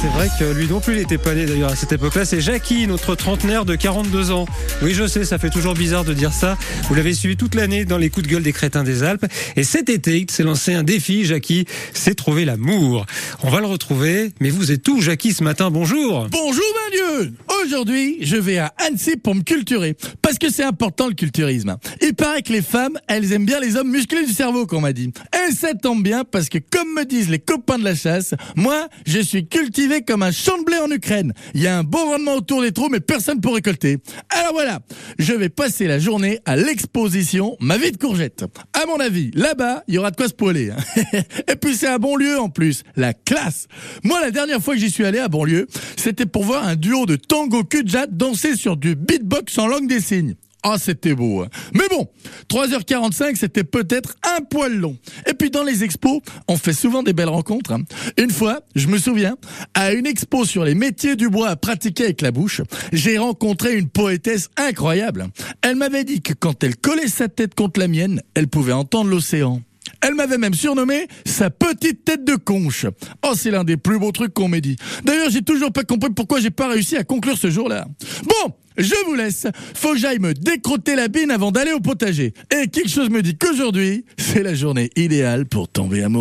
C'est vrai que lui non plus, il n'était pas né d'ailleurs à cette époque-là. C'est Jackie, notre trentenaire de 42 ans. Oui, je sais, ça fait toujours bizarre de dire ça. Vous l'avez suivi toute l'année dans les coups de gueule des crétins des Alpes. Et cet été, il s'est lancé un défi, Jackie, c'est trouver l'amour. On va le retrouver. Mais vous êtes où, Jackie, ce matin? Bonjour Bonjour Dieu Aujourd'hui, je vais à Annecy pour me culturer. Parce que c'est important le culturisme. Il paraît que les femmes, elles aiment bien les hommes musclés du cerveau, qu'on m'a dit. Et ça tombe bien parce que comme me disent les copains de la chasse, moi, je suis cultivé comme un champ de blé en Ukraine. Il y a un beau rendement autour des trous, mais personne pour récolter. Alors voilà, je vais passer la journée à l'exposition Ma vie de courgette. À mon avis, là-bas, il y aura de quoi se poiler. hein. Et puis c'est un bon lieu en plus, la classe. Moi, la dernière fois que j'y suis allé à Bonlieu, c'était pour voir un duo de tango kudjat danser sur du beatbox en langue des signes. Ah, c'était beau. hein. Mais bon, 3h45, c'était peut-être un poil long. Et puis dans les expos, on fait souvent des belles rencontres. hein. Une fois, je me souviens, à une expo sur les métiers du bois à pratiquer avec la bouche, j'ai rencontré une poétesse incroyable. Elle m'avait dit que quand elle collait sa tête contre la mienne, elle pouvait entendre l'océan. Elle m'avait même surnommé sa petite tête de conche. Oh, c'est l'un des plus beaux trucs qu'on m'ait dit. D'ailleurs, j'ai toujours pas compris pourquoi j'ai pas réussi à conclure ce jour-là. Bon, je vous laisse. Faut que j'aille me décrotter la bine avant d'aller au potager. Et quelque chose me dit qu'aujourd'hui, c'est la journée idéale pour tomber amoureux.